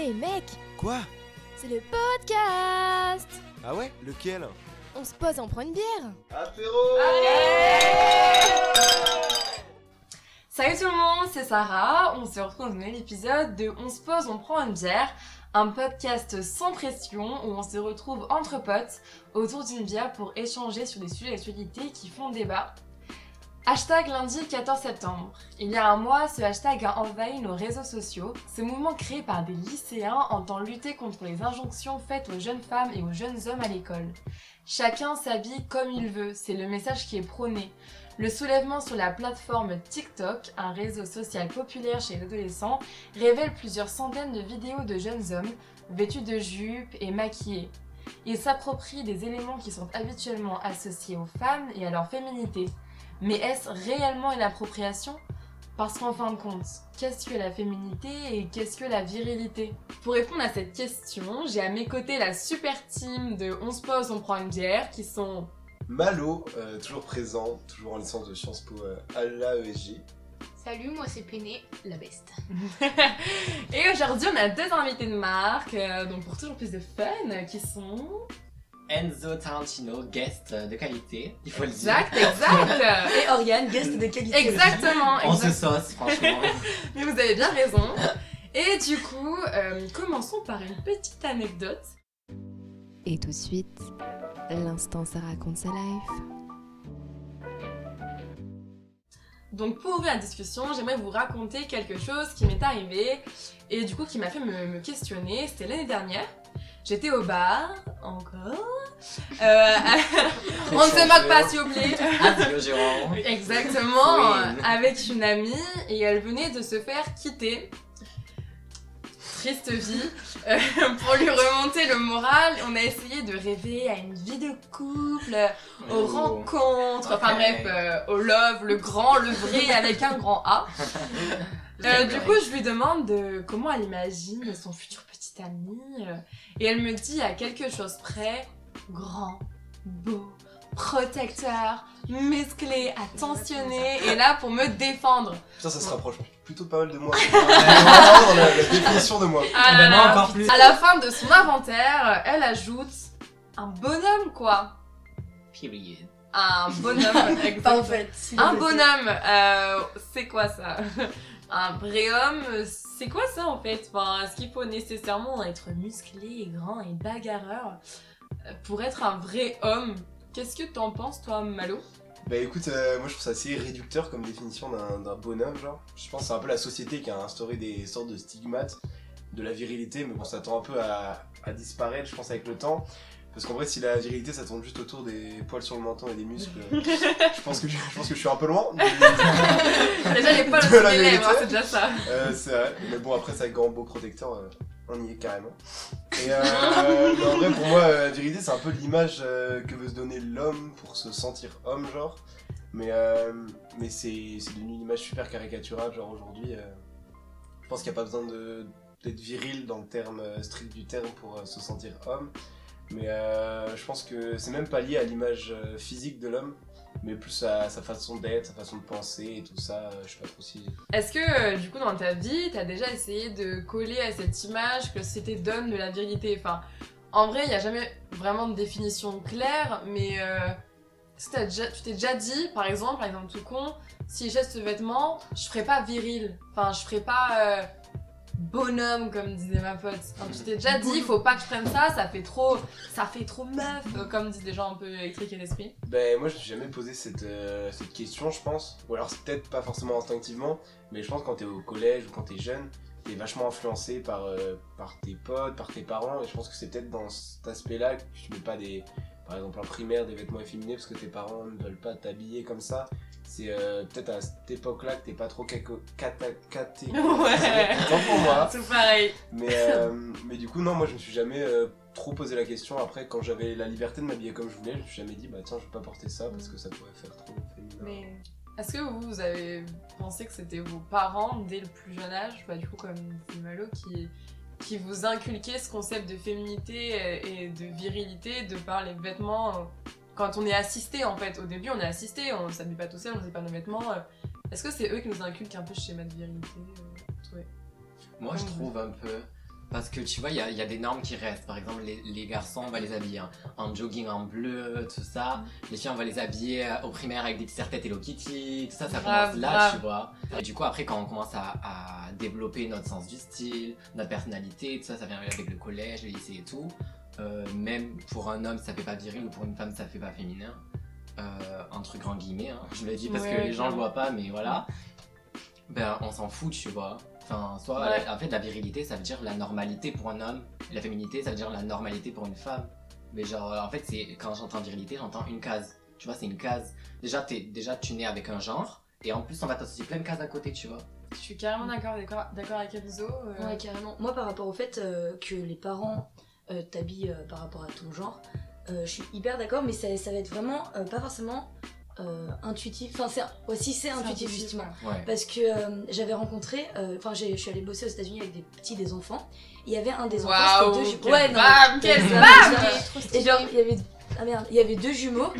Hé mec, Quoi c'est le podcast Ah ouais Lequel On se pose, on prend une bière Apéro Salut tout le monde, c'est Sarah. On se retrouve dans un nouvel épisode de On se pose, on prend une bière, un podcast sans pression où on se retrouve entre potes autour d'une bière pour échanger sur des sujets d'actualité qui font débat. Hashtag lundi 14 septembre. Il y a un mois, ce hashtag a envahi nos réseaux sociaux. Ce mouvement créé par des lycéens entend lutter contre les injonctions faites aux jeunes femmes et aux jeunes hommes à l'école. Chacun s'habille comme il veut, c'est le message qui est prôné. Le soulèvement sur la plateforme TikTok, un réseau social populaire chez les adolescents, révèle plusieurs centaines de vidéos de jeunes hommes vêtus de jupes et maquillés. Ils s'approprient des éléments qui sont habituellement associés aux femmes et à leur féminité. Mais est-ce réellement une appropriation? Parce qu'en fin de compte, qu'est-ce que la féminité et qu'est-ce que la virilité? Pour répondre à cette question, j'ai à mes côtés la super team de On se pose, on prend une bière qui sont Malo, euh, toujours présent, toujours en licence de Sciences Po euh, à l'AESG. Salut, moi c'est Péné, la best. Et aujourd'hui, on a deux invités de marque, euh, donc pour toujours plus de fun, qui sont... Enzo Tarantino, guest de qualité, il faut le dire. Exact, exact Et Oriane, guest de qualité. Exactement, On se exact. sauce, franchement. Mais vous avez bien raison. Et du coup, euh, commençons par une petite anecdote. Et tout de suite, l'instant ça raconte sa life. Donc pour ouvrir la discussion, j'aimerais vous raconter quelque chose qui m'est arrivé et du coup qui m'a fait me, me questionner. C'était l'année dernière. J'étais au bar, encore. Euh, on ne se moque pas s'il vous plaît. Exactement, Oui. avec une amie et elle venait de se faire quitter. Triste vie. Euh, pour lui remonter le moral, on a essayé de rêver à une vie de couple, aux Oh. rencontres, enfin bref, euh, au love, le grand, le vrai avec un grand A. Du coup, je lui demande de comment elle imagine son futur petit ami. euh, et elle me dit à quelque chose près, grand, beau, protecteur, musclé, attentionné, et là pour me défendre. Putain, ça se rapproche plutôt pas mal de moi. Vraiment dans la, la définition de moi. Ah là moi, là. encore plus. À la fin de son inventaire, elle ajoute un bonhomme quoi. Period. Un bonhomme. Pas en exactement. fait. Un bonhomme, euh, c'est quoi ça? Un vrai homme, c'est quoi ça en fait? Est-ce qu'il faut nécessairement être musclé et grand et bagarreur euh, pour être un vrai homme? Qu'est-ce que t'en penses toi, Malo? Bah écoute, euh, moi je trouve ça assez réducteur comme définition d'un bonhomme, genre. Je pense que c'est un peu la société qui a instauré des sortes de stigmates de la virilité, mais bon, ça tend un peu à disparaître, je pense, avec le temps. Parce qu'en vrai, si la virilité ça tourne juste autour des poils sur le menton et des muscles, je, pense que je, je pense que je suis un peu loin. mais- Déjà les poils la des lèvres, hein, c'est déjà ça. Euh, c'est vrai, mais bon, après, c'est avec beau protecteur, euh, on y est carrément. Et euh, mais en vrai, pour moi, euh, virilité, c'est un peu l'image que veut se donner l'homme pour se sentir homme, genre. Mais, mais c'est c'est devenu une image super caricaturale, genre aujourd'hui. je pense qu'il n'y a pas besoin de- d'être viril dans le terme strict du terme pour se sentir homme. Mais euh, je pense que c'est même pas lié à l'image euh, physique de l'homme, mais plus à sa façon d'être, sa façon de penser et tout ça. euh, je sais pas trop si. Est-ce que du coup dans ta vie, t'as déjà essayé de coller à cette image que c'était donne de la virilité Enfin, en vrai, il n'y a jamais vraiment de définition claire, mais tu t'es déjà dit, par exemple, par exemple tout con, si j'ai ce vêtement, je ferais pas viril. Enfin, je ferais pas bonhomme comme disait ma pote. Enfin, tu t'es déjà dit, faut pas que je prenne ça, ça fait trop, ça fait trop meuf, euh, comme disent des gens un peu électriques et d'esprit. Ben moi je me suis jamais posé cette, euh, cette question je pense, ou alors c'est peut-être pas forcément instinctivement, mais je pense quand t'es au collège ou quand t'es jeune, t'es vachement influencé par, euh, par tes potes, par tes parents, et je pense que c'est peut-être dans cet aspect-là que tu mets pas des, par exemple en primaire, des vêtements efféminés parce que tes parents ne veulent pas t'habiller comme ça. C'est euh, peut-être à cette époque-là que t'es pas trop caco- caté. Ouais. Autant pour moi. Tout pareil. Mais, euh, mais du coup, non, moi je me suis jamais euh, trop posé la question. Après, quand j'avais la liberté de m'habiller comme je voulais, je me suis jamais dit, bah tiens, je vais pas porter ça parce que ça pourrait faire trop féminin. Mais est-ce que vous, vous avez pensé que c'était vos parents dès le plus jeune âge, bah, du coup comme Malo, qui, qui vous inculquaient ce concept de féminité et de virilité de par les vêtements quand on est assisté en fait. Au début, on est assisté, on s'habille pas tout seul, on sait pas nos vêtements. euh. Est-ce que c'est eux qui nous inculquent un peu ce schéma de virilité euh, ouais. Moi, je trouve un peu. Parce que tu vois, il y a, il y a des normes qui restent. Par exemple, les, les garçons, on va les habiller en, en jogging en bleu, tout ça. Les filles, on va les habiller euh, au primaire avec des t-shirts Hello Kitty, tout ça, ça Grave, commence là, grave. tu vois. Et du coup, après, quand on commence à, à développer notre sens du style, notre personnalité, tout ça, ça vient avec le collège, le lycée et tout. Euh, même pour un homme, ça fait pas viril, ou pour une femme, ça fait pas féminin. Euh, entre grands guillemets, hein. je le dis parce Ouais, que les gens le voient pas, mais voilà. Ben, on s'en fout, tu vois. Enfin, soit, Ouais. en fait, la virilité, ça veut dire la normalité pour un homme. La féminité, ça veut dire la normalité pour une femme. Mais genre, euh, en fait, c'est quand j'entends virilité, j'entends une case. Tu vois, c'est une case. Déjà, t'es, déjà, tu nais avec un genre, et en plus, on va t'associer plein de cases à côté, tu vois. Je suis carrément d'accord, d'accord, d'accord avec Enzo. euh, Ouais, carrément. Moi, par rapport au fait euh, que les parents euh, t'habillent euh, par rapport à ton genre, euh, je suis hyper d'accord, mais ça, ça va être vraiment euh, pas forcément euh, intuitif. Enfin, c'est ouais, si c'est intuitif, intuitif, justement. Ouais. Parce que euh, j'avais rencontré, enfin, je suis allée bosser aux États-Unis avec des petits, des enfants. Il y avait un des enfants, Waouh, c'était deux jumeaux. Ouais, non, bam, mais- bam Et genre, il y avait. Ah merde, il y avait deux jumeaux,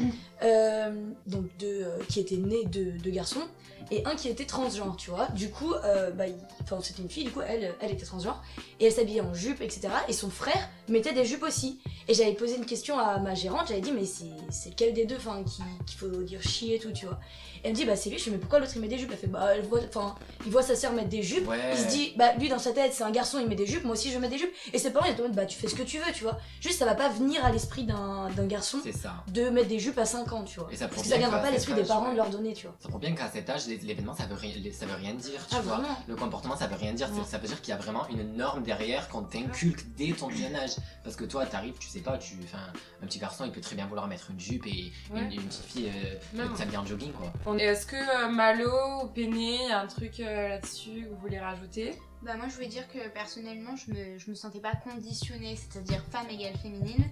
euh, donc deux euh, qui étaient nés de, de garçons, et un qui était transgenre, tu vois. Du coup, euh, bah, il- enfin, c'était une fille, du coup, elle, elle était transgenre, et elle s'habillait en jupe, etc. Et son frère mettait des jupes aussi. Et j'avais posé une question à ma gérante, j'avais dit, mais c'est c'est lequel des deux, enfin, qui- qu'il faut dire chier et tout, tu vois. Et elle me dit, bah, c'est lui, je fais, mais pourquoi l'autre il met des jupes? Elle fait, bah, elle voit, enfin, il voit sa sœur mettre des jupes, Ouais. il se dit, bah lui dans sa tête c'est un garçon, il met des jupes, moi aussi je mets des jupes. Et ses parents ils étaient en mode, bah tu fais ce que tu veux, tu vois. Juste ça va pas venir à l'esprit d'un d'un garçon C'est ça. de mettre des jupes à 5 ans, tu vois. Et ça Parce que ça viendra pas l'esprit des parents de leur donner, tu vois. Ça prouve bien qu'à cet âge, l'événement, ça veut rien, ça veut rien dire, tu Ah vois. vraiment Le comportement, ça veut rien dire. Ouais. Ça veut dire qu'il y a vraiment une norme derrière qu'on t'inculque dès ton jeune âge. Parce que toi, t'arrives, tu sais pas, tu, enfin, un petit garçon, il peut très bien vouloir mettre une jupe et Ouais. une, une petite fille euh, Même. s'habiller en jogging, quoi. Est-ce que euh, Malo ou Péné, y a un truc euh, là-dessus que vous voulez rajouter? Bah moi je voulais dire que personnellement je me, je me sentais pas conditionnée, c'est-à-dire femme égale féminine,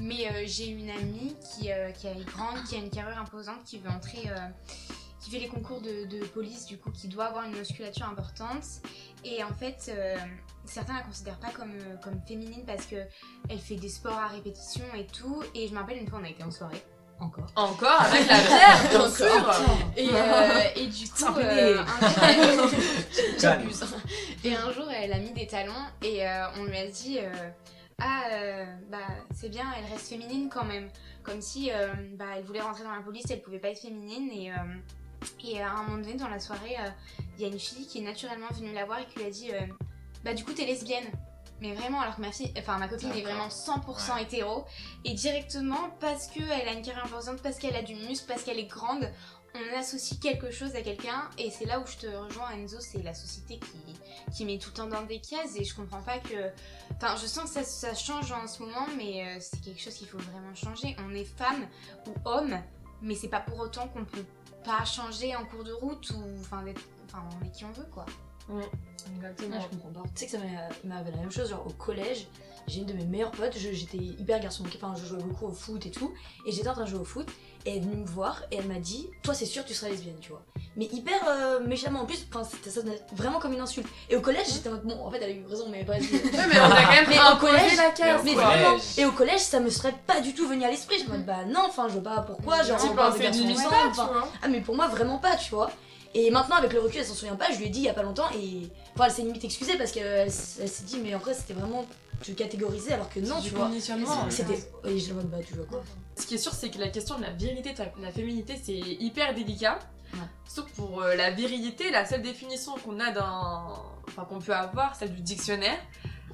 mais euh, j'ai une amie qui, euh, qui est grande, qui a une carrure imposante, qui veut entrer, euh, qui fait les concours de, de police du coup, qui doit avoir une musculature importante, et en fait certains la considèrent pas comme, comme féminine parce que elle fait des sports à répétition et tout, et je me rappelle une fois on a été en soirée, encore. Encore avec la bière, bien Encore. sûr Et, euh, et du coup, euh, un jour. Et un jour, elle a mis des talons et euh, on lui a dit euh, Ah, euh, bah c'est bien, elle reste féminine quand même. Comme si euh, bah, elle voulait rentrer dans la police, elle pouvait pas être féminine. Et, euh, et à un moment donné, dans la soirée, euh, il y a une fille qui est naturellement venue la voir et qui lui a dit euh, Bah, du coup, t'es lesbienne. Mais vraiment, alors que ma fille, enfin ma copine est vraiment 100% Ouais. hétéro. Et directement, parce qu'elle a une carrière imposante, parce qu'elle a du muscle, parce qu'elle est grande, on associe quelque chose à quelqu'un. Et c'est là où je te rejoins, Enzo, c'est la société qui, qui met tout le temps dans des cases. Et je comprends pas que. Enfin, je sens que ça, ça change en ce moment, mais euh, c'est quelque chose qu'il faut vraiment changer. On est femme ou homme, mais c'est pas pour autant qu'on peut pas changer en cours de route ou. Enfin, enfin on est qui on veut, quoi. Exactement. Ouais, je comprends pas. Tu sais que ça arrivé la même chose, genre au collège, j'ai une de mes meilleures potes, j'étais hyper garçon, enfin je jouais beaucoup au foot et tout, et j'étais en train de jouer au foot, et elle est venue me voir, et elle m'a dit, toi c'est sûr tu seras lesbienne, tu vois. Mais hyper euh, méchamment en plus, c'était ça sonnait vraiment comme une insulte. Et au collège j'étais en mode, bon en fait elle a eu raison, mais bref. Ouais, mais on a quand même Mais au collège- la case, mais au quoi. vraiment, collège. et au collège ça me serait pas du tout venu à l'esprit, je me dis, bah non, enfin je vois pas pourquoi, genre on parle de ensemble, vois. ah mais pour moi vraiment pas tu vois et maintenant avec le recul elle s'en souvient pas je lui ai dit il y a pas longtemps et enfin elle s'est limite excusée parce qu'elle elle s'est dit mais en vrai c'était vraiment te catégoriser alors que non tu vois conditionnement. c'était et je bah tu vois quoi Ce qui est sûr, c'est que la question de la virilité, de la féminité, c'est hyper délicat. Ouais. Sauf pour euh, la virilité, la seule définition qu'on a dans. Enfin, qu'on peut avoir, celle du dictionnaire.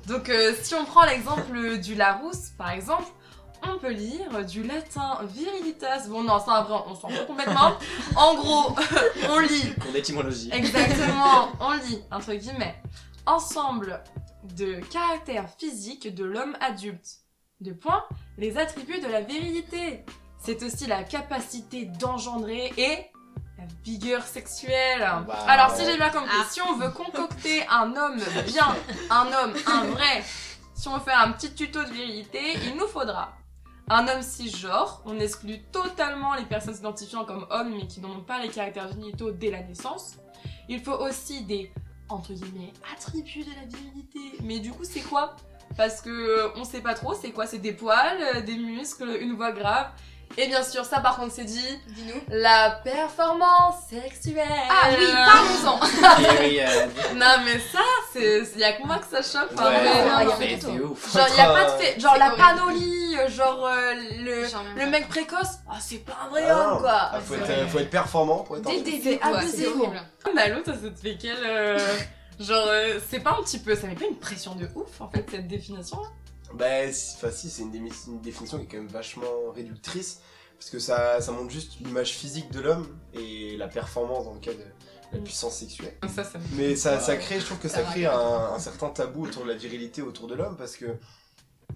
Donc, euh, si on prend l'exemple du Larousse, par exemple, on peut lire du latin virilitas. Bon, non, c'est un vrai, on s'en fout complètement. En gros, on lit Cours d'étymologie. Exactement, on lit, entre guillemets, ensemble de caractères physiques de l'homme adulte. De point, les attributs de la virilité. C'est aussi la capacité d'engendrer et la vigueur sexuelle. Wow. Alors, si j'ai bien compris, Ah. si on veut concocter un homme bien, un homme, un vrai, si on veut faire un petit tuto de virilité, il nous faudra un homme cisgenre. On exclut totalement les personnes s'identifiant comme hommes mais qui n'ont pas les caractères génitaux dès la naissance. Il faut aussi des entre guillemets attributs de la virilité. Mais du coup, c'est quoi? Parce que euh, on sait pas trop. C'est quoi? C'est des poils, euh, des muscles, une voix grave. Et bien sûr, ça par contre c'est dit, Dis-nous. la performance sexuelle. Ah oui, parlons-en. Non mais ça, c'est y a que moi que ça choque. enfin, Ouais, c'est- ouf. Genre y a pas de fait, genre la horrible. panolie, euh, genre euh, le Genre le mec précoce, ah c'est pas un vrai Ah, homme quoi. Ah, faut, être, euh, faut être performant pour être Dès le un- début, C'est abusé, horrible. Malo, ça, te fait quel euh, genre euh, c'est pas un petit peu, ça met pas une pression de ouf en fait cette définition. là Bah, si, enfin, si, c'est une, définition qui est quand même vachement réductrice. Parce que ça, ça montre juste l'image physique de l'homme et la performance dans le cas de la Mm. puissance sexuelle. Ça, ça me Mais ça, crée, je trouve que ça crée un, un certain tabou autour de la virilité autour de l'homme parce que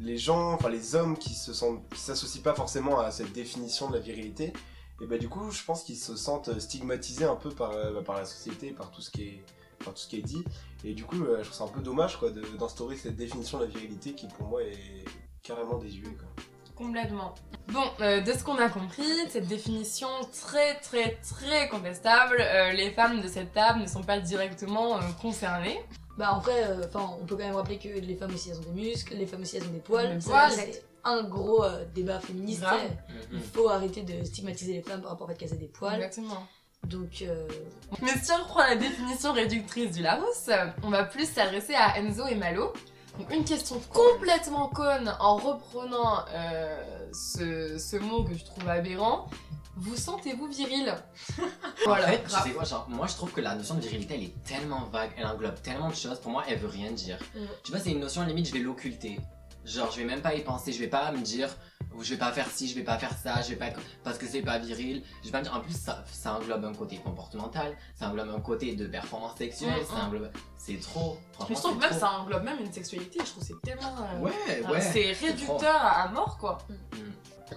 les gens, enfin les hommes qui se sentent, qui s'associent pas forcément à cette définition de la virilité, et bah du coup, je pense qu'ils se sentent stigmatisés un peu par, euh, bah, par la société, par tout ce qui est, par tout ce qui est dit. Et du coup, euh, je trouve ça un peu dommage quoi d'instaurer cette définition de la virilité qui pour moi est carrément désuée quoi. Complètement. Bon, euh, de ce qu'on a compris, cette définition très très très contestable, euh, les femmes de cette table ne sont pas directement euh, concernées. Bah en vrai, euh, enfin, on peut quand même rappeler que les femmes aussi elles ont des muscles, les femmes aussi elles ont des poils. Poils. C'est un gros euh, débat féministe. Il faut arrêter de stigmatiser les femmes par rapport au fait qu'elles aient des poils. Exactement. Donc euh, Mais si on reprend la définition réductrice du Larousse, on va plus s'adresser à Enzo et Malo. Donc une question complètement conne en reprenant euh, ce, ce mot que je trouve aberrant. Vous sentez-vous viril? Voilà, en fait, tu sais quoi, genre, moi je trouve que la notion de virilité elle est tellement vague, elle englobe tellement de choses, pour moi elle veut rien dire. Mm. Tu vois, c'est une notion limite, je vais l'occulter. Genre, je vais même pas y penser, je vais pas me dire, je vais pas faire ci, je vais pas faire ça, je vais pas. parce que c'est pas viril. Je vais pas me dire, en plus, ça, ça englobe un côté comportemental, ça englobe un côté de performance sexuelle, Mm, ça mm. englobe. C'est trop. Mais je trouve même trop. ça englobe même une sexualité, je trouve que c'est tellement... euh, Ouais, ouais. c'est réducteur à à mort quoi. Mm.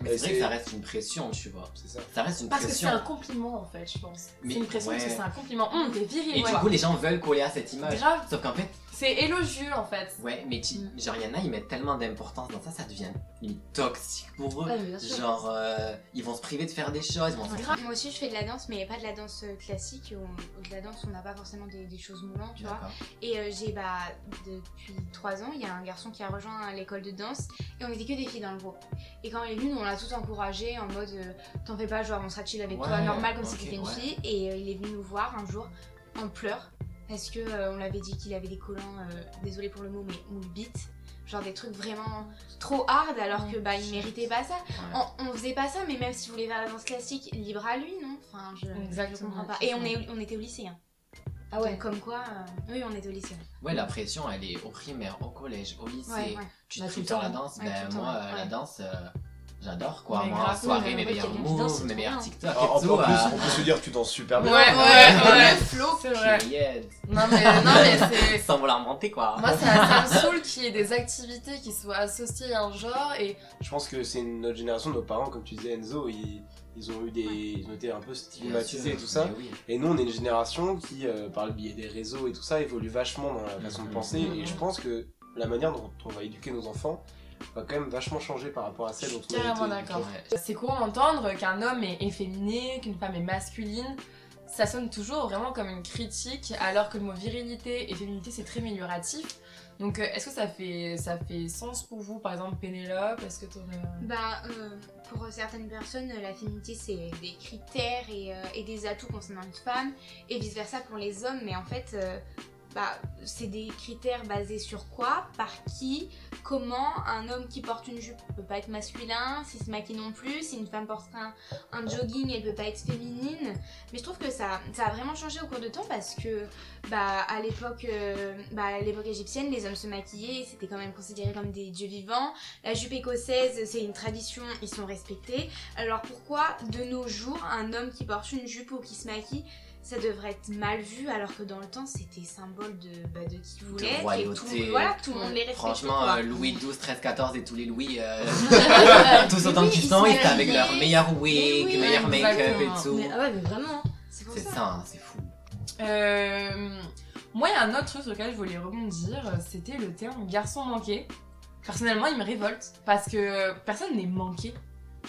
Mais c'est vrai que ça reste une pression, tu vois. C'est ça. Ça reste une Parce que c'est pression. un compliment en fait, je pense. Mais C'est une pression parce que c'est un compliment. Hum, t'es viril, Et du coup, les gens veulent coller à cette image. Grave, Sauf qu'en fait, c'est élogieux en fait. ouais, mais tu- Mm. genre, il y en a, ils mettent tellement d'importance dans ça, ça devient limite toxique pour eux. ouais, sûr. Genre, euh, ils vont se priver de faire des choses, ils vont se Grave. Moi aussi, je fais de la danse, mais pas de la danse euh, classique. On- de la danse, on n'a pas forcément des, des choses moulantes, tu vois. Et euh, j'ai, bah, depuis 3 ans, il y a un garçon qui a rejoint l'école de danse et on était que des filles dans le groupe. Et quand il est venu, nous, on l'a tous encouragé en mode euh, t'en fais pas, genre on sera chill avec toi, Ouais, normal comme ok, si t'étais une ouais. fille. Et euh, il est venu nous voir un jour en pleurs parce que euh, on l'avait dit qu'il avait des collants, euh, désolé pour le mot, mais moule bite. Genre des trucs vraiment trop hard alors que bah il méritait pas ça. Ouais. On, on faisait pas ça, mais même si vous voulez faire la danse classique, libre à lui, non? Enfin, je, Exactement. je comprends pas. Et on, est, on était au lycée. Hein. Ah ouais. Donc, comme quoi, euh, oui, on était au lycée. Ouais, la pression, elle est au primaire, au collège, au lycée. Ouais, ouais. Tu Bah, te tout temps, la danse, Ouais, ben moi, la danse, euh, j'adore quoi. Mais moi, en grave, soirée, oui, mes meilleurs moves, mes meilleurs. TikTok En, en et tout. plus, euh, on peut se dire que tu danses super bien. Ouais, ouais, ouais. Flo. C'est vrai. period. Non mais, non, mais c'est. Sans vouloir monter quoi. Moi, ça, ça me saoule qu'il y ait des activités qui soient associées à un genre et Je pense que c'est notre génération, nos parents, comme tu disais Enzo, ils, ils ont eu des, ils ont été un peu stigmatisés et tout ça. Et nous, on est une génération qui, euh, par le biais des réseaux et tout ça, évolue vachement dans la façon de Mhm. penser. Et je pense que la manière dont on va éduquer nos enfants va quand même vachement changer par rapport à celle dont on a Carrément d'accord. Ouais. c'est courant d'entendre qu'un homme est efféminé, qu'une femme est masculine. Ça sonne toujours vraiment comme une critique, alors que le mot virilité et féminité c'est très amélioratif. Donc, euh, est-ce que ça fait, ça fait sens pour vous, par exemple, Pénélope? Est-ce que t'aurais. Bah, euh, pour certaines personnes, la féminité c'est des critères et, euh, et des atouts concernant une femme, et vice versa pour les hommes, mais en fait, euh, bah, c'est des critères basés sur quoi? Par qui? Comment Un homme qui porte une jupe peut pas être masculin, s'il se maquille non plus, si une femme porte un, jogging, elle peut pas être féminine. Mais je trouve que ça, a vraiment changé au cours de temps parce que, bah, à l'époque, euh, bah, à l'époque égyptienne, les hommes se maquillaient, c'était quand même considéré comme des dieux vivants. La jupe écossaise, c'est une tradition, ils sont respectés. Alors pourquoi, de nos jours, un homme qui porte une jupe ou qui se maquille, ça devrait être mal vu, alors que dans le temps, c'était symbole de, bah, de qui vous De êtes, et tout, royauté. voilà, tout le monde les respectait. Franchement, euh, Louis XII, 13, 14 et tous les Louis, euh, tous autant qu'ils ils sont, ils étaient avec leur meilleur wig, oui, meilleur make-up et tout. Mais, ah ouais, mais vraiment. c'est pour C'est ça. ça, hein, c'est fou. Euh, moi, il y a un autre truc sur lequel je voulais rebondir, c'était le terme garçon manqué. Personnellement, il me révolte parce que personne n'est manqué.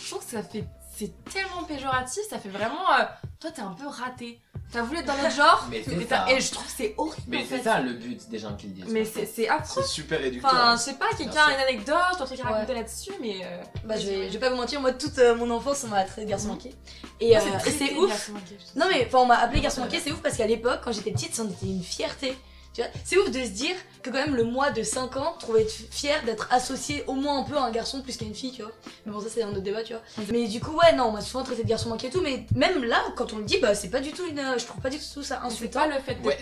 Je trouve que ça fait c'est tellement péjoratif, ça fait vraiment. euh, toi, t'es un peu raté. T'as voulu être dans notre genre, Mais et, ça. et je trouve que c'est horrible. Mais c'est ça le but des gens qui le disent. Mais c'est affreux. C'est super réducteur. Enfin, je sais pas, quelqu'un a une anecdote, ou un truc à Ouais. raconter là-dessus, mais. euh, Bah, je vais, je vais pas vous mentir, moi, toute euh, mon enfance, on m'a traité de garçon manqué. Et, euh, c'est ouf. manqué. Non, mais enfin, on m'a appelé garçon manqué, c'est ouf parce qu'à l'époque, quand j'étais petite, c'en était une fierté. Tu vois, c'est ouf de se dire que quand même le moi de 5 ans trouvait être fier d'être associé au moins un peu à un garçon plus qu'à une fille, tu vois. Mais bon, ça c'est un autre débat, tu vois. Mais du coup, ouais, non, on m'a souvent traité de garçon manqué et tout, mais même là, quand on le dit, bah c'est pas du tout une. Je trouve pas du tout ça C'est insultant. pas le fait Ouais,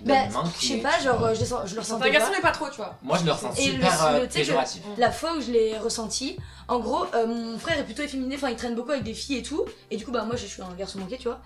De Bah, manquer, je sais pas, tu genre, je, le sens- je le Enfin, ressentais un garçon, pas. mais pas trop, tu vois. Moi je le ressens Et le- super le- euh, tu que- péjoratif. La fois où je l'ai ressenti, en gros, euh, mon frère est plutôt efféminé, enfin il traîne beaucoup avec des filles et tout, et du coup bah moi je suis un garçon manqué, tu vois.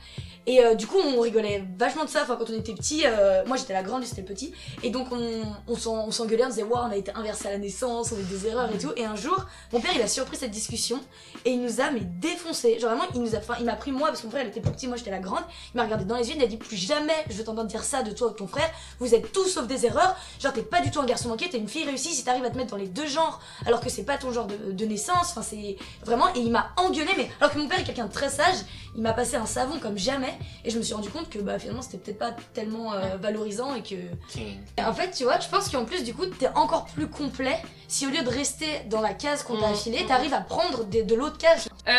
Et euh, du coup on rigolait vachement de ça, enfin quand on était petit, euh, moi j'étais la grande, c'était le petit, et donc on, on s'en- on s'engueulait, on disait waouh on a été inversé à la naissance, on a des erreurs et tout, et un jour mon père il a surpris cette discussion et il nous a mais défoncé, genre vraiment il nous a, enfin il m'a pris moi parce que mon frère il était plus petit, moi j'étais la grande, il m'a regardé dans les yeux, il a dit plus jamais je veux t'entendre dire ça de toi ou de ton frère, vous êtes tous sauf des erreurs, genre t'es pas du tout un garçon manqué, t'es une fille réussie. Si t'arrives à te mettre dans les deux genres alors que c'est pas ton genre de, de naissance, enfin c'est vraiment, et il m'a engueulé, mais alors que mon père est quelqu'un de très sage, il m'a passé un savon comme jamais, et je me suis rendu compte que bah finalement c'était peut-être pas tellement euh, valorisant et que. King. En fait, tu vois, je pense qu'en plus du coup t'es encore plus complet si au lieu de rester dans la case qu'on t'a Mm, affilée, t'arrives à prendre des- de l'autre case. Euh,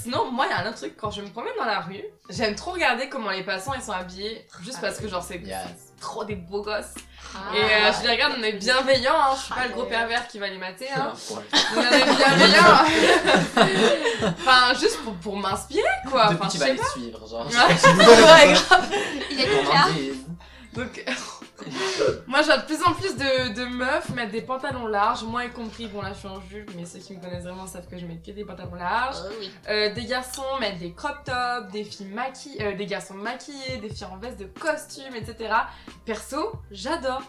sinon, moi, il y a un autre truc, quand je me promène dans la rue, j'aime trop regarder comment les passants ils sont habillés, juste parce que genre c'est Yes. trop des beaux gosses. Ah. Et euh, je les regarde, on est bienveillants, hein, je suis pas Ah, le gros ouais. pervers qui va les mater, hein. On est bienveillants. enfin, juste pour, pour m'inspirer, quoi. Enfin, tu je vas les suivre, genre. Ouais, grave. Il a On Donc, moi, je vois de plus en plus de, de meufs mettre des pantalons larges, moi y compris. Bon, là, je suis en jupe, mais ceux qui me connaissent vraiment savent que je mets que des pantalons larges. Oh oui. Euh, des garçons mettent des crop tops, des filles maquillées, euh, des garçons maquillés, des filles en veste de costume, etc. Perso, j'adore.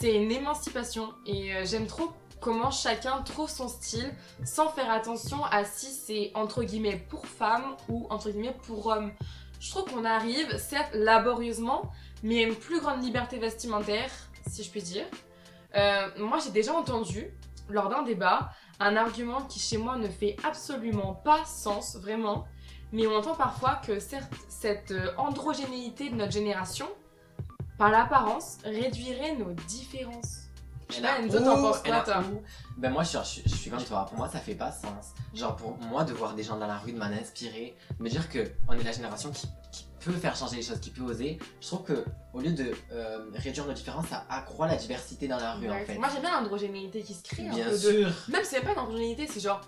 C'est une émancipation et euh, j'aime trop comment chacun trouve son style sans faire attention à si c'est entre guillemets pour femme ou entre guillemets pour homme. Je trouve qu'on arrive, certes laborieusement, mais une plus grande liberté vestimentaire, si je puis dire. Euh, moi, j'ai déjà entendu, lors d'un débat, un argument qui chez moi ne fait absolument pas sens, vraiment. Mais on entend parfois que certes, cette euh, androgénéité de notre génération, par l'apparence, réduirait nos différences. Je sais Et pas, là, Enzo, t'en penses quoi, toi Ben moi, je, suis- je suis comme toi. Pour moi, ça fait pas sens. Genre, pour moi, de voir des gens dans la rue, de m'en inspirer, de me dire que on est la génération qui, qui peut faire changer les choses, qui peut oser. Je trouve que au lieu de euh, réduire nos différences, ça accroît la diversité dans la rue, en fait. Moi, j'aime bien l'androgénéité qui se crée. un Bien peu de- sûr. Même si c'est pas une androgénéité, c'est genre,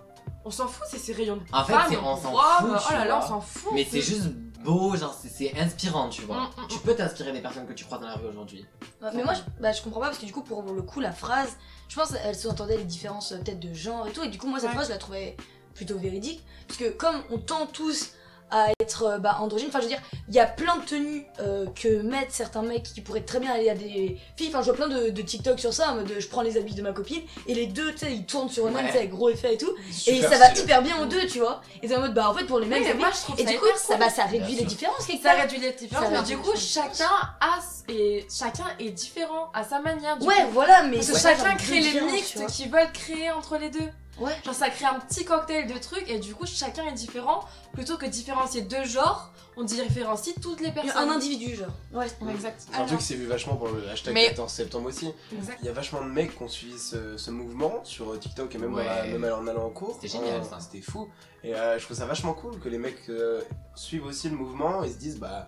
on s'en fout, c'est ces rayons de En fait, on s'en fout, Oh là là, on s'en fout. Mais c'est juste beau, genre, c'est- inspirant, tu vois. Mm, mm, Tu mm. peux t'inspirer des personnes que tu croises dans la rue aujourd'hui. Mais moi, je, bah, je comprends pas parce que du coup, pour le coup, la phrase, je pense qu'elle sous-entendait les différences euh, peut-être de genre et tout. Et du coup, moi, cette Ouais. phrase, je la trouvais plutôt véridique. Parce que comme on tend tous à être euh, bah, androgyne, enfin, je veux dire, il y a plein de tenues euh, que mettent certains mecs qui pourraient très bien aller à des filles. Enfin, je vois plein de, de TikTok sur ça, en mode je prends les habits de ma copine et les deux, tu sais, ils tournent sur eux-mêmes, Ouais. tu sais, avec gros effet et tout. et Super ça va stylé. hyper bien aux deux, tu vois. Et c'est en mode, bah, en fait, pour les Oui, mais habits. moi, je trouve Et ça du coup, ça, bah, ça réduit les différences quelque Ça réduit les différences, mais du coup, chacun a et chacun est différent à sa manière. Du Ouais, coup. voilà, mais Parce que chacun crée les mixtes qu'ils veulent créer entre les deux. Ouais. Genre ça crée un petit cocktail de trucs et du coup chacun est différent. Plutôt que différencier deux genres, on différencie toutes les personnes. Un individu, genre. Ouais. Ouais, exact. C'est un truc qui s'est vu vachement pour le hashtag Mais- 14 septembre aussi. Exact. Il y a vachement de mecs qui ont suivi ce, ce mouvement sur TikTok et même, Ouais. même en allant en cours. C'était génial, Euh, ça. C'était fou. Et euh, je trouve ça vachement cool que les mecs euh, suivent aussi le mouvement et se disent bah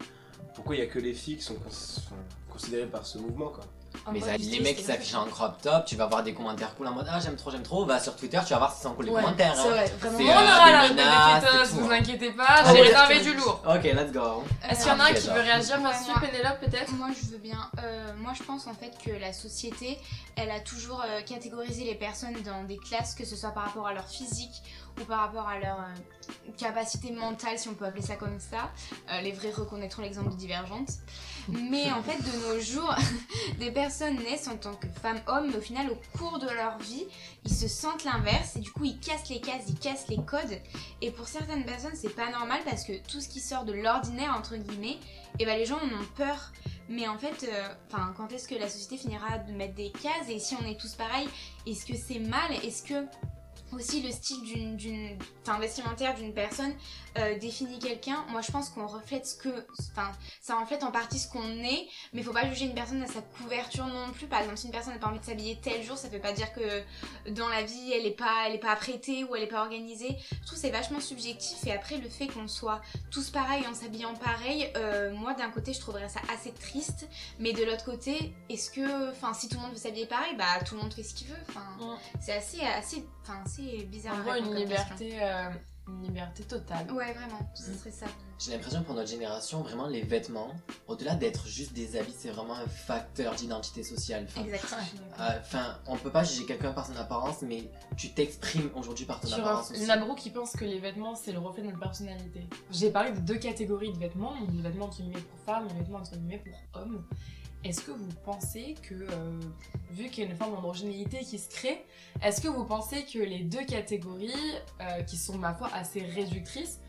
pourquoi il y a que les filles qui sont cons- enfin, considérées par ce mouvement quoi. Mais ça, les mecs qui s'affichent en crop top, tu vas voir des commentaires cool en mode Ah, j'aime trop, j'aime trop. Va sur Twitter, tu vas voir si c'est en cool les Ouais, commentaires. C'est hein. vrai, vraiment. C'est, On euh, aura des menaces vous hein. inquiétez pas, Ah j'ai réservé du lourd. Ok, let's go. Est-ce qu'il y en a un qui veut réagir là-dessus. Pénélope peut-être? Moi je veux bien. Euh, moi je pense en fait que la société, elle a toujours euh, catégorisé les personnes dans des classes, que ce soit par rapport à leur physique ou par rapport à leur euh, capacité mentale, si on peut appeler ça comme ça. Euh, les vrais reconnaîtront l'exemple de divergente. Mais en fait, de nos jours, des personnes naissent en tant que femmes-hommes, mais au final, au cours de leur vie, ils se sentent l'inverse et du coup, ils cassent les cases, ils cassent les codes. Et pour certaines personnes, c'est pas normal parce que tout ce qui sort de l'ordinaire, entre guillemets, et ben les gens en ont peur. Mais en fait, euh, enfin, quand est-ce que la société finira de mettre des cases? Et si on est tous pareils, est-ce que c'est mal? Est-ce que aussi le style d'une, enfin vestimentaire d'une personne euh, définit quelqu'un. Moi, je pense qu'on reflète ce que, enfin, ça reflète en partie ce qu'on est, mais faut pas juger une personne à sa couverture non plus. Par exemple, si une personne n'a pas envie de s'habiller tel jour, ça veut pas dire que dans la vie elle est pas, elle est pas apprêtée ou elle est pas organisée. Je trouve que c'est vachement subjectif et après le fait qu'on soit tous pareils en s'habillant pareil, euh, moi d'un côté je trouverais ça assez triste, mais de l'autre côté, est-ce que, enfin, si tout le monde veut s'habiller pareil, bah tout le monde fait ce qu'il veut. Enfin, c'est assez, assez, enfin, assez bizarre. En gros, une liberté, euh, une liberté totale. Ouais, vraiment, ce serait ça. J'ai l'impression pour notre génération, vraiment les vêtements, au-delà d'être juste des habits, c'est vraiment un facteur d'identité sociale. Enfin, Exactement. euh, Enfin, on peut pas juger quelqu'un par son apparence, mais tu t'exprimes aujourd'hui par ton Sur apparence aussi. Nabro qui pense que les vêtements c'est le reflet de notre personnalité. J'ai parlé de deux catégories de vêtements, des vêtements qui met pour femmes et des vêtements entre guillemets pour hommes. Est-ce que vous pensez que, euh, vu qu'il y a une forme d'androgénéité qui se crée, est-ce que vous pensez que les deux catégories, euh, qui sont ma foi assez réductrices,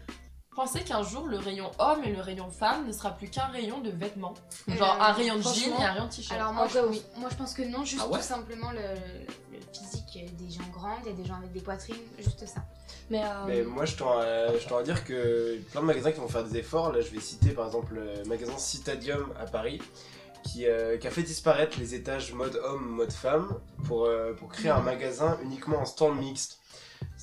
pensez qu'un jour le rayon homme et le rayon femme ne sera plus qu'un rayon de vêtements? Genre Euh, un rayon de jean et un rayon de t-shirt Alors moi, Après, je, oui. moi je pense que non, juste Ah ouais? tout simplement le, le physique des gens grands, il y a des gens avec des poitrines, juste ça. Mais, euh, Mais moi, je tends, à, je tends à dire que plein de magasins qui vont faire des efforts. Là, je vais citer par exemple le magasin Citadium à Paris, qui, euh, qui a fait disparaître les étages mode homme, mode femme, pour, euh, pour créer un magasin uniquement en stand mixte.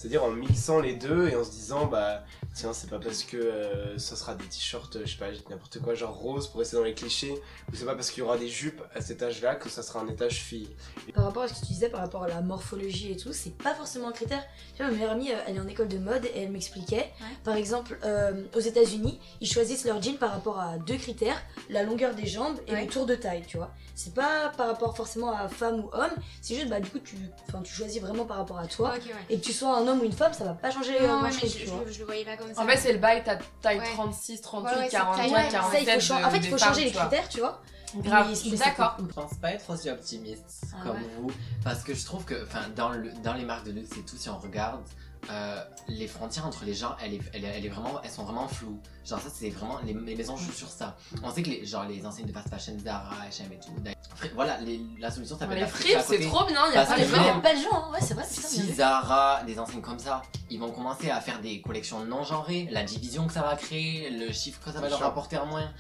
C'est-à-dire en mixant les deux et en se disant, bah tiens, c'est pas parce que euh, ça sera des t-shirts, euh, je sais pas, n'importe quoi, genre rose pour rester dans les clichés, ou c'est pas parce qu'il y aura des jupes à cet étage-là que ça sera un étage fille. par rapport à ce que tu disais, par rapport à la morphologie et tout, c'est pas forcément un critère. Tu vois, ma meilleure amie, euh, elle est en école de mode et elle m'expliquait, par exemple, euh, aux États-Unis, ils choisissent leur jean par rapport à deux critères la longueur des jambes et Ouais. le tour de taille, tu vois. C'est pas par rapport forcément à femme ou homme, c'est juste, bah, du coup, tu, enfin, tu choisis vraiment par rapport à toi. Ouais. Et que tu sois un homme ou une femme, ça va pas changer Non, grand ouais, mais chose, je, je je le voyais pas comme ça. En fait, c'est le bail, t'as taille Ouais. 36, 38, Ouais, ouais, c'est 44, taille- Ouais, 47. ça, il faut changer. En fait, il faut changer les critères, tu vois. Grave, je suis d'accord. Je pense pas être aussi optimiste Ah comme ouais. vous, parce que je trouve que, enfin, dans, le, dans les marques de luxe et tout, si on regarde, euh, les frontières entre les gens, elle est, elle, est- elle est vraiment, elles sont vraiment floues. Genre ça, c'est vraiment, les, les maisons jouent sur ça. On sait que les, genre les enseignes de fast fashion, Zara, H&M et tout. Fri- Voilà, les- la solution, ça peut Les être fripes, c'est trop bien, il y a pas gens. vraiment belles gens, hein. ouais, c'est vrai, bien Si. Zara, des enseignes comme ça, ils vont commencer à faire des collections non genrées, la division que ça va créer, le chiffre que ça va leur sûr. rapporter en moins.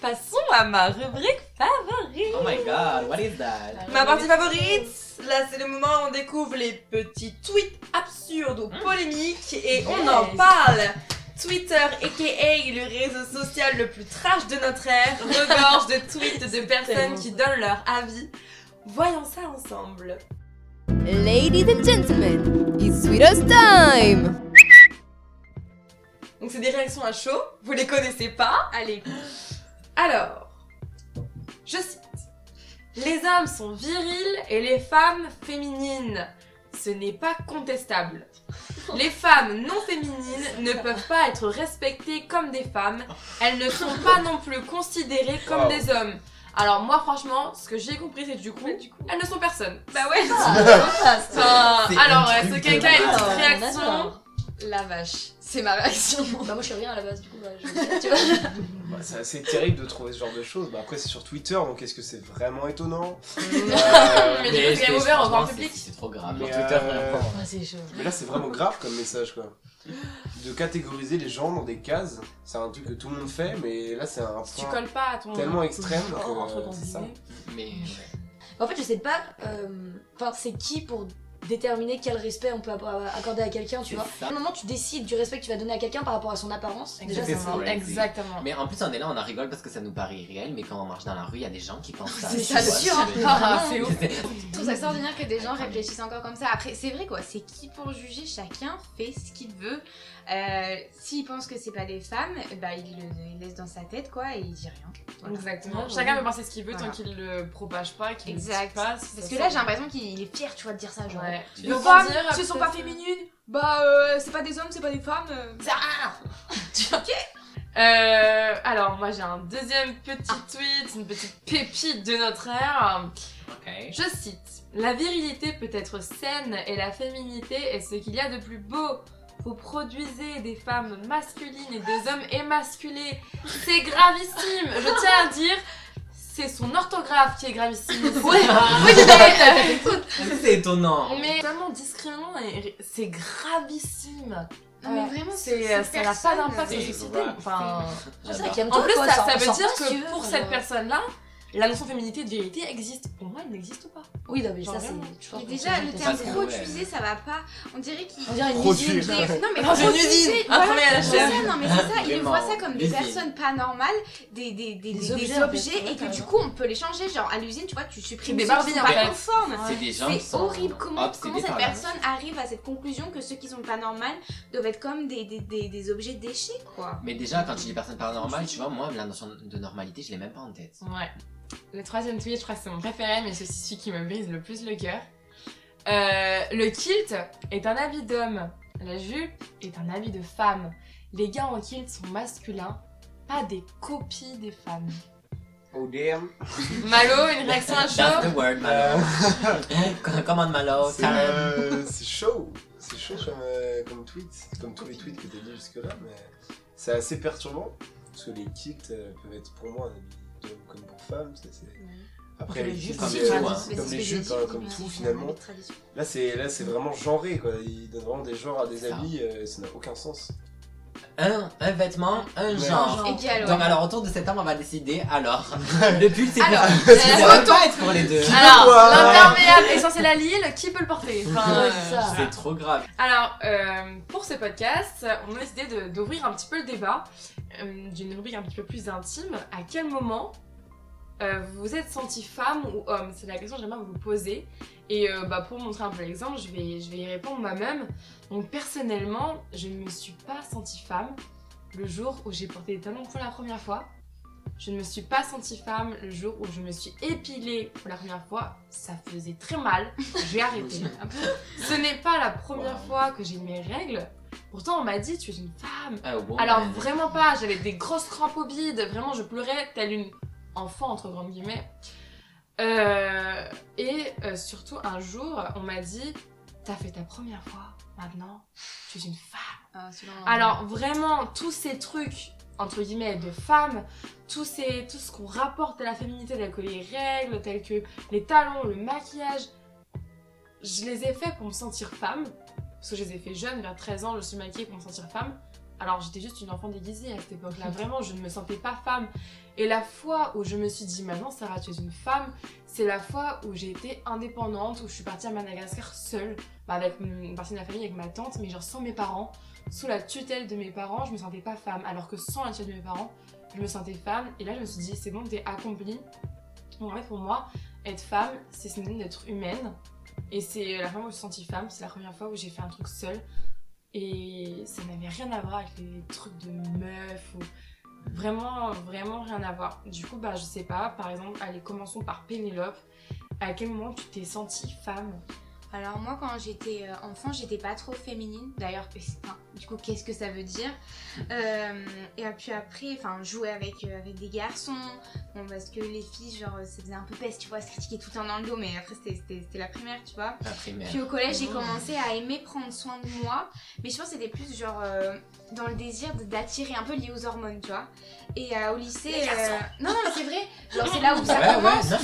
Passons à ma rubrique favorite. Oh my god, what is that? Ma partie favorite, là c'est le moment où on découvre les petits tweets absurdes ou polémiques et on en parle. Twitter, aka le réseau social le plus trash de notre ère, regorge de tweets de personnes qui donnent leur avis. Voyons ça ensemble. Ladies and gentlemen, it's Sweetest time! Donc c'est des réactions à chaud, vous les connaissez pas Allez, Alors, je cite. Les hommes sont virils et les femmes féminines. Ce n'est pas contestable. Les femmes non féminines ne peuvent pas être respectées comme des femmes. Elles ne sont pas non plus considérées comme Wow. des hommes. Alors moi franchement, ce que j'ai compris c'est du coup, elles ne sont personne. bah ouais, Ah, ça. Enfin, alors de quelqu'un a une petite Ah, réaction d'accord. la vache, c'est ma réaction. Bah, moi, je suis rien à la base, du coup, bah, je... tu. Bah, c'est assez terrible de trouver ce genre de choses. Bah, après, c'est sur Twitter, donc est-ce que c'est vraiment étonnant Mais Euh, du coup, c'est c'est- ouvert au grand public. c'est- trop grave. Mais, Twitter, euh, c'est chaud. Mais là, c'est vraiment grave comme message, quoi. De catégoriser les gens dans des cases, c'est un truc que tout le monde fait, mais là, c'est un Tu point colles pas à ton tellement extrême en- entre que ton c'est ça. dîner. Mais ouais. En fait, je sais pas. euh, Enfin, c'est qui pour déterminer quel respect on peut accorder à quelqu'un, tu vois. ça. À un moment, tu décides du respect que tu vas donner à quelqu'un par rapport à son apparence. Déjà, ça ça. Exactement. Mais en plus, on est là, on en rigole parce que ça nous paraît réel, mais quand on marche dans la rue, il y a des gens qui pensent ça. C'est ça, sûr, Ah, c'est ouf. Je trouve ça extraordinaire que des gens réfléchissent encore comme ça. Après, c'est vrai quoi, c'est qui pour juger? Chacun fait ce qu'il veut. Euh, S'il pense que c'est pas des femmes, bah il le il laisse dans sa tête quoi et il dit rien. Voilà. Exactement. Ouais, Chacun peut penser ce qu'il veut Voilà. tant qu'il le propage pas, qu'il le Exact. dit pas. Parce que là, j'ai l'impression qu'il est fier, tu vois, de dire ça. Genre, Ouais. les femmes, dire, ce sont pas peut-être- féminines, bah euh, c'est pas des hommes, c'est pas des femmes. euh, rien. Euh, alors, moi j'ai un deuxième petit tweet, une petite pépite de notre ère. Ok. Je cite La virilité peut être saine et la féminité est ce qu'il y a de plus beau. Vous produisez des femmes masculines et des hommes émasculés. C'est gravissime. Je tiens à dire, c'est son orthographe qui est gravissime. Ouais, C'est étonnant. Mais tellement discriminant et c'est gravissime. Non, mais vraiment, C'est, cette ça n'a pas d'impact sur c'est la société. Enfin, en plus, quoi, ça, veut dire que pour cette personne-là, la notion féminité et de vérité existe. Pour moi, elle n'existe pas. Oui, non, mais Genre ça, c'est. déjà, le terme utilisé, ça va pas. On dirait qu'il. On dirait une usine. Non mais une usine, travail à la c'est chaîne. non mais c'est ça, ils voient ça comme des personnes pas normales, des, des, des, Des des- des objets, et que du coup on peut les changer, genre à l'usine tu vois tu supprimes Des Barbies, pas conformes. C'est des gens qui C'est horrible, comment, cette personne arrive à cette conclusion que ceux qui sont pas normales doivent être comme des, objets déchets quoi? Mais déjà, quand tu dis personne paranormale, tu vois, moi, la notion de normalité, je l'ai même pas en tête. Ouais. Le troisième tweet, je crois que c'est mon préféré, mais c'est aussi celui qui me brise le plus le cœur. Euh, le kilt est un habit d'homme. La jupe est un habit de femme. Les gars en kilt sont masculins, pas des copies des femmes. Oh damn. Malo, une réaction à That's chaud the word, Euh, Malo. Commande Malo, c'est euh, c'est chaud. C'est chaud comme, euh, comme tweet. Comme tous les tweets que t'as dit jusque-là. Mais c'est assez perturbant. Parce que les kilts euh, peuvent être pour moi un habit comme pour femme. ça, c'est- Après, Comme les jupes, comme c'est les euh, jupes, hein. c'est comme les jupes, hein, comme tout finalement. Là, c'est là, c'est vraiment genré quoi. Ils donnent vraiment des genres à des habits. euh, ça n'a aucun sens. Un, un vêtement, un Ouais. genre. Et puis alors Donc alors autour de septembre on va décider alors le pull c'est Alors, pour ça va pas être pour les deux Alors, l'imperméable essentiel à l'île, qui peut le porter Enfin, Ouais, euh, c'est ça. voilà. c'est trop grave Alors, euh, pour ce podcast, on a décidé d'ouvrir un petit peu le débat euh, d'une rubrique un petit peu plus intime. À quel moment euh, vous vous êtes senti femme ou homme? C'est la question que j'aimerais vous poser. Et euh, bah, pour montrer un peu l'exemple, je vais, je vais y répondre moi-même. Donc, personnellement, je ne me suis pas sentie femme le jour où j'ai porté des talons pour la première fois. Je ne me suis pas sentie femme le jour où je me suis épilée pour la première fois. Ça faisait très mal. J'ai arrêté. Ce n'est pas la première Wow. fois que j'ai mes règles. Pourtant, on m'a dit tu es une femme. Ah. Alors vraiment pas. J'avais des grosses crampes au bide. Vraiment, je pleurais telle une enfant entre grandes guillemets. Euh, et euh, surtout un jour, on m'a dit t'as fait ta première fois. Maintenant, tu es une femme. Alors vraiment, tous ces trucs, entre guillemets, de femmes, tous ces, tout ce qu'on rapporte à la féminité, tels que les règles, tels que les talons, le maquillage, je les ai faits pour me sentir femme. Parce que je les ai fait jeune, vers 13 ans, je suis maquillée pour me sentir femme. Alors j'étais juste une enfant déguisée à cette époque-là. Vraiment, je ne me sentais pas femme. Et la fois où je me suis dit, maintenant Sarah, tu es une femme, c'est la fois où j'ai été indépendante, où je suis partie à Madagascar seule, bah, avec une partie de la famille, avec ma tante, mais genre sans mes parents sous la tutelle de mes parents, je me sentais pas femme. Alors que sans la tutelle de mes parents, je me sentais femme. Et là, je me suis dit, c'est bon, t'es accomplie. Donc, en fait, pour moi, être femme, c'est synonyme d'être humaine. Et c'est la fois où je me suis sentie femme, c'est la première fois où j'ai fait un truc seule. Et ça n'avait rien à voir avec les trucs de meuf ou. Vraiment, vraiment rien à voir. Du coup, bah, je sais pas, par exemple, allez, commençons par Pénélope. À quel moment tu t'es sentie femme? Alors moi quand j'étais euh, enfant j'étais pas trop féminine. D'ailleurs enfin, du coup qu'est-ce que ça veut dire? Euh, et puis après enfin jouer avec, euh, avec des garçons. Bon parce que les filles genre ça faisait un peu peste tu vois se critiquer tout le temps dans le dos. Mais après c'était- c'était c'était la primaire tu vois. La primaire. puis au collège j'ai Oh. commencé à aimer prendre soin de moi. Mais je pense que c'était plus genre euh, dans le désir de- d'attirer un peu lié aux hormones tu vois et euh, au lycée euh, non non mais c'est vrai genre c'est là où ça Ouais, ouais, commence non,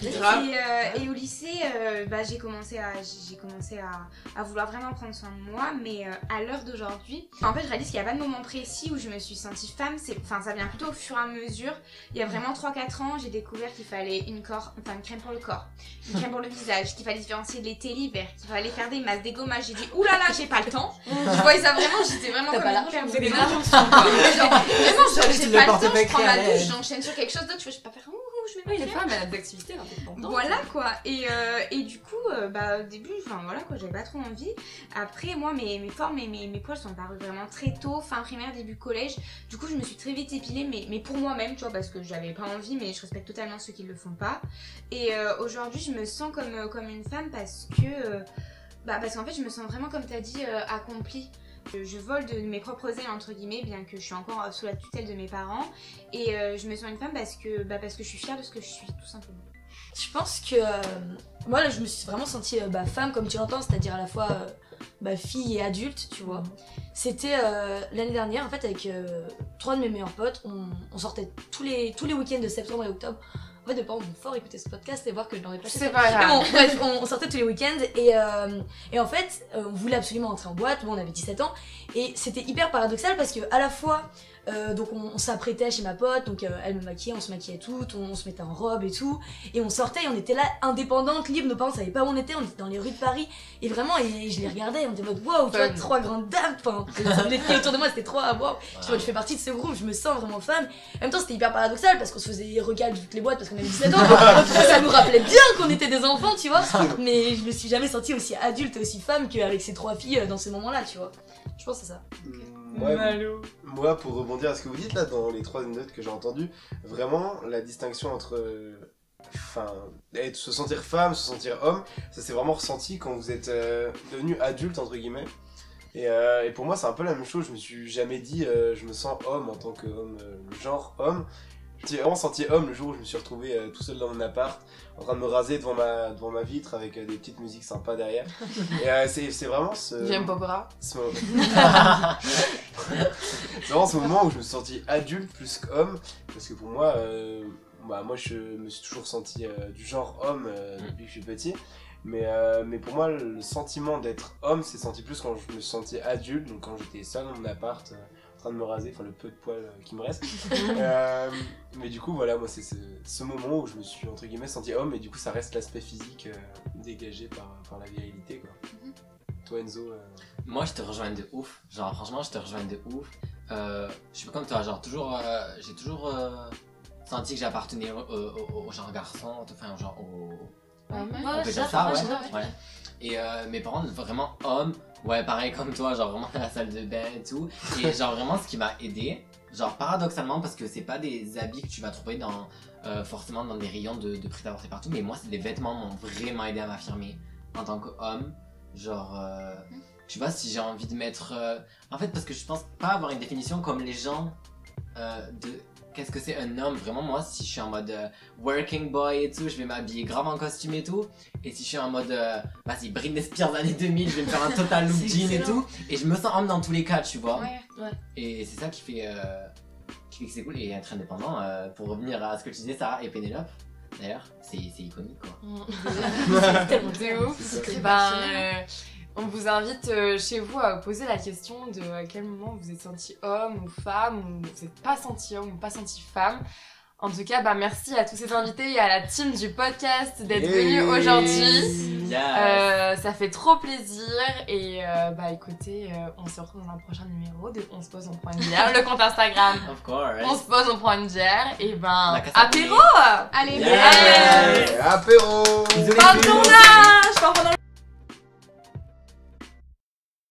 tu vois et, euh, et au lycée, euh, bah, j'ai commencé, à, j'ai commencé à, à vouloir vraiment prendre soin de moi, mais euh, à l'heure d'aujourd'hui, en fait, je réalise qu'il n'y a pas de moment précis où je me suis sentie femme. C'est, enfin, ça vient plutôt au fur et à mesure. Il y a vraiment 3-4 ans, j'ai découvert qu'il fallait une, corps, enfin, une crème pour le corps, une crème pour le visage, qu'il fallait différencier l'été et l'hiver, qu'il fallait faire des masses, des gommages. J'ai dit, oulala, j'ai pas le temps. Je voyais ça vraiment, j'étais vraiment T'as comme C'est des injonctions, vraiment, j'ai pas le temps, je prends ma douche, j'enchaîne sur quelque chose d'autre, je vais pas faire, ouh, je vais Oui, les faire. femmes, elles ont d'activités indépendantes. Voilà quoi, et, euh, et du coup, euh, bah, au début, enfin voilà quoi, j'avais pas trop envie. Après, moi, mes, mes formes et mes, mes poils sont apparus vraiment très tôt, fin primaire, début collège. Du coup, je me suis très vite épilée, mais, mais pour moi-même, tu vois, parce que j'avais pas envie, mais je respecte totalement ceux qui le font pas. Et euh, aujourd'hui, je me sens comme, comme une femme parce que. euh, bah, parce qu'en fait, je me sens vraiment, comme t'as dit, euh, accomplie. Je, vole de mes propres ailes, entre guillemets, bien que je suis encore sous la tutelle de mes parents. Et euh, je me sens une femme parce que, bah, parce que je suis fière de ce que je suis, tout simplement. Je pense que euh, moi là je me suis vraiment sentie euh, bah, femme comme tu l'entends, c'est-à-dire à la fois bah, fille et adulte, tu vois. C'était l'année dernière en fait avec trois de mes meilleurs potes, on, on sortait tous les, tous les week-ends de septembre et octobre En fait, mes parents vont fort écouter ce podcast et voir que je leur ai pas C'est pas grave. bon, bref, on, on sortait tous les week-ends et, euh, et en fait, euh, on voulait absolument entrer en boîte. Bon, on avait 17 ans et c'était hyper paradoxal parce que à la fois, euh, donc on, on s'apprêtait chez ma pote, donc euh, elle me maquillait, on se maquillait toutes, on, on se mettait en robe et tout, et on sortait et on était là indépendantes, libres. Nos parents savaient pas où on était, on était dans les rues de Paris et vraiment, et, je les regardais, on était en mode waouh, tu vois, trois grandes dames. Enfin, les filles autour de moi, c'était trop waouh. Je vois, je fais partie de ce groupe, je me sens vraiment femme. En même temps, c'était hyper paradoxal parce qu'on se faisait recal de toutes les boîtes parce qu'on avait 17 ans. Ça nous rappelait bien qu'on était des enfants, tu vois. Mais je me suis jamais sentie aussi adulte et aussi femme qu'avec ces trois filles euh, dans ces moments-là, tu vois. Je pense que c'est ça. Ouais. Moi, pour rebondir à ce que vous dites là dans les trois notes que j'ai entendues, vraiment la distinction entre, enfin, être, se sentir femme, se sentir homme, ça s'est vraiment ressenti quand vous êtes euh, devenu adulte entre guillemets. Et, euh, et pour moi, c'est un peu la même chose. Je me suis jamais dit, euh, je me sens homme en tant qu'homme, euh, genre homme. Je me suis vraiment senti homme le jour où je me suis retrouvé tout seul dans mon appart, en train de me raser devant ma, devant ma vitre avec euh, des petites musiques sympas derrière. Et euh, c'est c'est vraiment ce. J'aime Popora. ce moment- c'est vraiment ce moment où je me suis senti adulte plus qu'homme parce que pour moi euh, bah, moi je me suis toujours senti euh, du genre homme euh, depuis que je suis petit mais, euh, mais pour moi le sentiment d'être homme c'est senti plus quand je me senti adulte donc quand j'étais seul dans mon appart euh, train de me raser enfin le peu de poils euh, qui me reste Euh, mais du coup voilà moi c'est ce, ce moment où je me suis entre guillemets senti homme et du coup ça reste l'aspect physique euh, dégagé par, par la virilité quoi toi Enzo euh, Moi, je te rejoins de ouf. Genre, franchement, je te rejoins de ouf. Euh, je suis pas comme toi, genre, toujours, euh, j'ai toujours euh, senti que j'appartenais au, au- au genre garçon, enfin, genre au. On peut dire ça, ouais. ouais. Et euh, mes parents, vraiment hommes, ouais, pareil comme toi, genre vraiment dans la salle de bain et tout. Et genre vraiment, ce qui m'a aidé, genre paradoxalement, parce que c'est pas des habits que tu vas trouver dans euh, forcément dans des rayons de, de prêt-à-porter partout, mais moi, c'est des vêtements m'ont vraiment aidé à m'affirmer en tant qu'homme. Genre, euh, tu vois, si j'ai envie de mettre. euh, En fait, parce que je pense pas avoir une définition comme les gens de qu'est-ce que c'est un homme? Vraiment, moi, si je suis en mode euh, working boy et tout, je vais m'habiller grave en costume et tout. Et si je suis en mode, euh, vas-y, Britney Spears années 2000, je vais me faire un total look jean et tout. Et je me sens homme dans tous les cas, tu vois. Ouais. Et c'est ça qui fait, euh, qui fait que c'est cool. Et être indépendant, euh, pour revenir à ce que tu disais, Sarah et Pénélope, d'ailleurs, c'est c'est iconique quoi. De ouf. C'est ça. Ben, euh, on vous invite euh, chez vous à poser la question de à quel moment vous êtes senti homme ou femme, ou vous n'êtes pas senti homme ou pas senti femme. En tout cas, bah, merci à tous ces invités et à la team du podcast d'être venus aujourd'hui. Yes. Euh, ça fait trop plaisir et euh, bah écoutez, euh, on se retrouve dans un prochain numéro de On se pose, on prend une bière, le compte Instagram. Of course. On se pose, on prend une bière et ben apéro Allez, Yeah. Yes. Allez, apéro de tournage